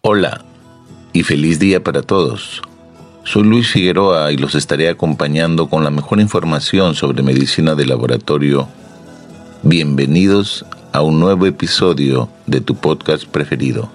Hola y feliz día para todos. Soy Luis Figueroa y los estaré acompañando con la mejor información sobre medicina de laboratorio. Bienvenidos a un nuevo episodio de tu podcast preferido.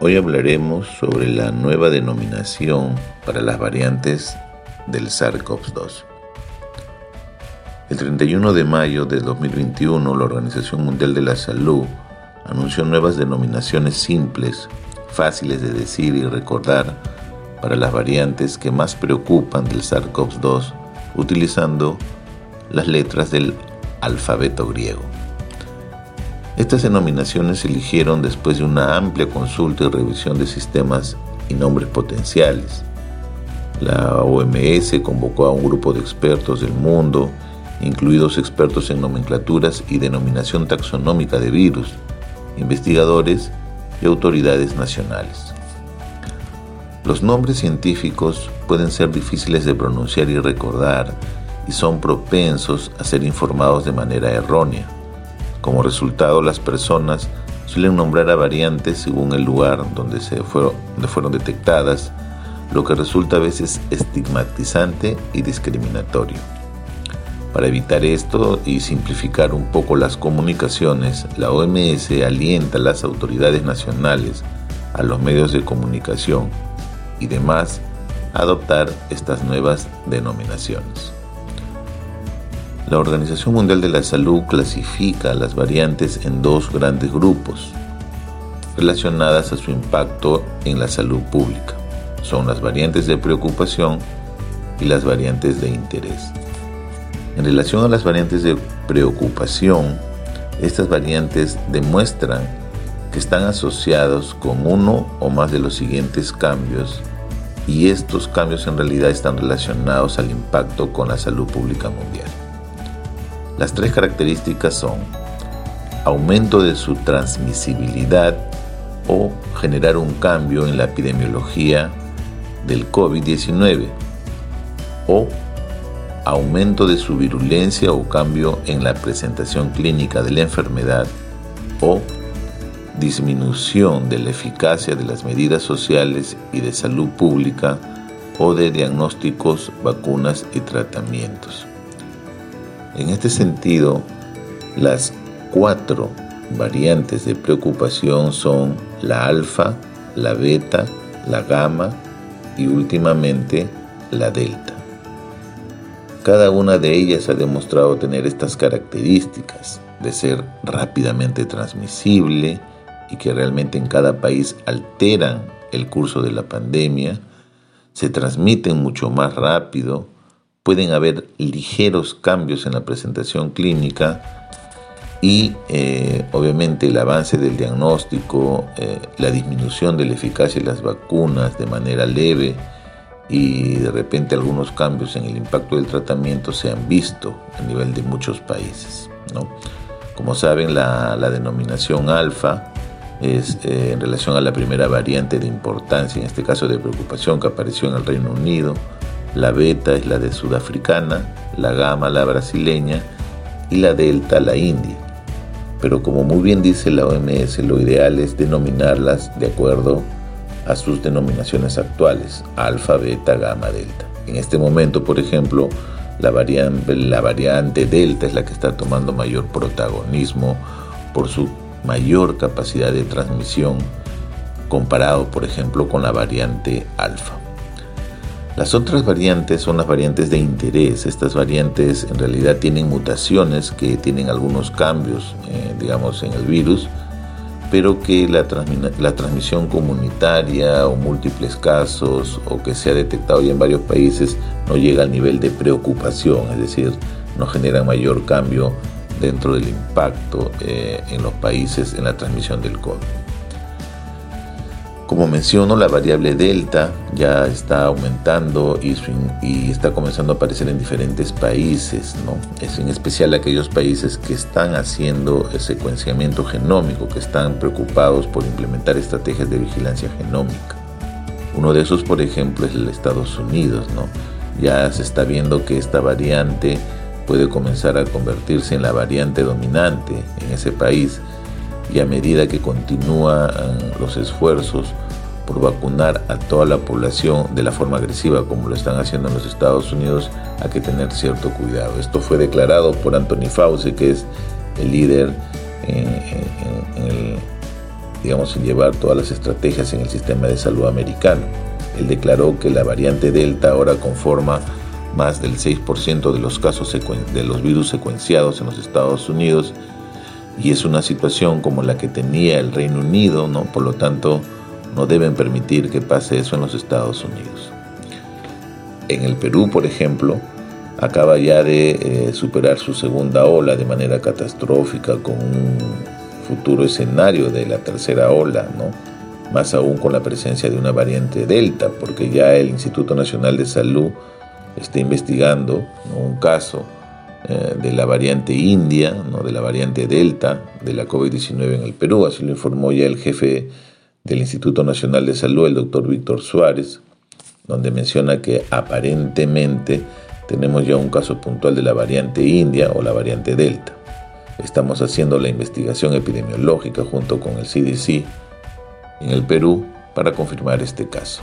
Hoy hablaremos sobre la nueva denominación para las variantes del SARS-CoV-2. El 31 de mayo de 2021, la Organización Mundial de la Salud anunció nuevas denominaciones simples, fáciles de decir y recordar para las variantes que más preocupan del SARS-CoV-2 utilizando las letras del alfabeto griego. Estas denominaciones se eligieron después de una amplia consulta y revisión de sistemas y nombres potenciales. La OMS convocó a un grupo de expertos del mundo, incluidos expertos en nomenclaturas y denominación taxonómica de virus, investigadores y autoridades nacionales. Los nombres científicos pueden ser difíciles de pronunciar y recordar y son propensos a ser informados de manera errónea. Como resultado, las personas suelen nombrar a variantes según el lugar donde, se fueron, detectadas, lo que resulta a veces estigmatizante y discriminatorio. Para evitar esto y simplificar un poco las comunicaciones, la OMS alienta a las autoridades nacionales, a los medios de comunicación y demás a adoptar estas nuevas denominaciones. La Organización Mundial de la Salud clasifica las variantes en dos grandes grupos relacionadas a su impacto en la salud pública. Son las variantes de preocupación y las variantes de interés. En relación a las variantes de preocupación, estas variantes demuestran que están asociados con uno o más de los siguientes cambios y estos cambios en realidad están relacionados al impacto con la salud pública mundial. Las tres características son aumento de su transmisibilidad o generar un cambio en la epidemiología del COVID-19 o aumento de su virulencia o cambio en la presentación clínica de la enfermedad o disminución de la eficacia de las medidas sociales y de salud pública o de diagnósticos, vacunas y tratamientos. En este sentido, las cuatro variantes de preocupación son la alfa, la beta, la gamma y últimamente la delta. Cada una de ellas ha demostrado tener estas características de ser rápidamente transmisible y que realmente en cada país alteran el curso de la pandemia, se transmiten mucho más rápido, pueden haber ligeros cambios en la presentación clínica y eh, obviamente el avance del diagnóstico, eh, la disminución de la eficacia de las vacunas de manera leve y de repente algunos cambios en el impacto del tratamiento se han visto a nivel de muchos países. Como saben, la, denominación alfa es eh, en relación a la primera variante de importancia, en este caso de preocupación que apareció en el Reino Unido, la beta es la de sudafricana, la gamma la brasileña y la delta la india. Pero como muy bien dice la OMS, lo ideal es denominarlas de acuerdo a sus denominaciones actuales, alfa, beta, gamma, delta. En este momento, por ejemplo, la variante, la variante delta es la que está tomando mayor protagonismo por su mayor capacidad de transmisión comparado, por ejemplo, con la variante alfa. Las otras variantes son las variantes de interés. Estas variantes en realidad tienen mutaciones que tienen algunos cambios, eh, digamos, en el virus, pero que la, transmisión comunitaria o múltiples casos o que se ha detectado ya en varios países no llega al nivel de preocupación, es decir, no genera mayor cambio dentro del impacto eh, en los países en la transmisión del COVID. Como menciono, la variable delta ya está aumentando y, y, está comenzando a aparecer en diferentes países, ¿no? es en especial aquellos países que están haciendo el secuenciamiento genómico, que están preocupados por implementar estrategias de vigilancia genómica. Uno de esos, por ejemplo, es el Estados Unidos. ¿no? Ya se está viendo que esta variante puede comenzar a convertirse en la variante dominante en ese país y a medida que continúan los esfuerzos por vacunar a toda la población de la forma agresiva como lo están haciendo en los Estados Unidos, hay que tener cierto cuidado. Esto fue declarado por Anthony Fauci, que es el líder en, digamos, en llevar todas las estrategias en el sistema de salud americano. Él declaró que la variante Delta ahora conforma más del 6% de los casos de los virus secuenciados en los Estados Unidos y es una situación como la que tenía el Reino Unido, ¿no? Por lo tanto, no deben permitir que pase eso en los Estados Unidos. En el Perú, por ejemplo, acaba ya de eh, superar su segunda ola de manera catastrófica con un futuro escenario de la tercera ola, ¿no? más aún con la presencia de una variante Delta, porque ya el Instituto Nacional de Salud está investigando un caso eh, de la variante India, ¿no? de la variante Delta de la COVID-19 en el Perú, así lo informó ya el jefe del Instituto Nacional de Salud, el doctor Víctor Suárez, donde menciona que aparentemente tenemos ya un caso puntual de la variante India o la variante Delta. Estamos haciendo la investigación epidemiológica junto con el CDC en el Perú para confirmar este caso.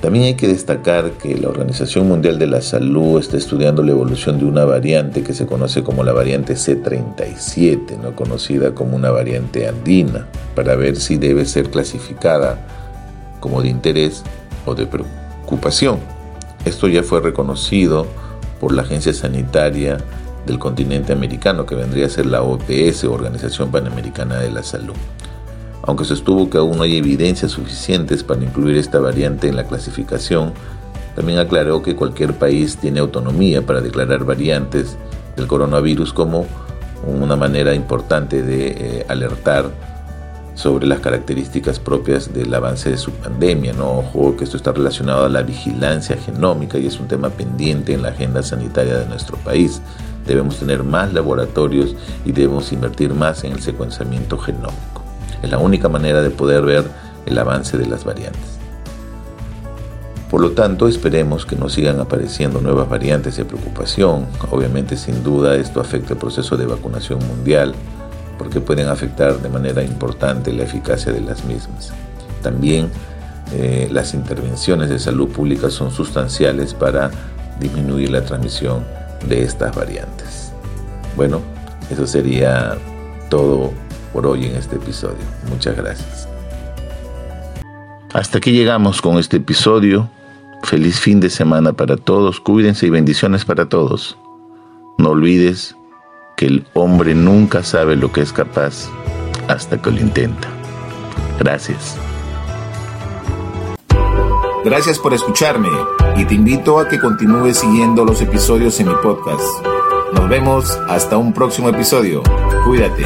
También hay que destacar que la Organización Mundial de la Salud está estudiando la evolución de una variante que se conoce como la variante C37, no conocida como una variante andina, para ver si debe ser clasificada como de interés o de preocupación. Esto ya fue reconocido por la Agencia Sanitaria del continente americano, que vendría a ser la OPS, Organización Panamericana de la Salud aunque sostuvo que aún no hay evidencias suficientes para incluir esta variante en la clasificación, también aclaró que cualquier país tiene autonomía para declarar variantes del coronavirus como una manera importante de eh, alertar sobre las características propias del avance de su pandemia. ¿no? Ojo que esto está relacionado a la vigilancia genómica y es un tema pendiente en la agenda sanitaria de nuestro país. Debemos tener más laboratorios y debemos invertir más en el secuenciamiento genómico. Es la única manera de poder ver el avance de las variantes. Por lo tanto, esperemos que no sigan apareciendo nuevas variantes de preocupación. Obviamente, sin duda, esto afecta el proceso de vacunación mundial porque pueden afectar de manera importante la eficacia de las mismas. También eh, las intervenciones de salud pública son sustanciales para disminuir la transmisión de estas variantes. Bueno, eso sería todo por hoy en este episodio. Muchas gracias. Hasta aquí llegamos con este episodio. Feliz fin de semana para todos. Cuídense y bendiciones para todos. No olvides que el hombre nunca sabe lo que es capaz hasta que lo intenta. Gracias. Gracias por escucharme y te invito a que continúes siguiendo los episodios en mi podcast. Nos vemos hasta un próximo episodio. Cuídate.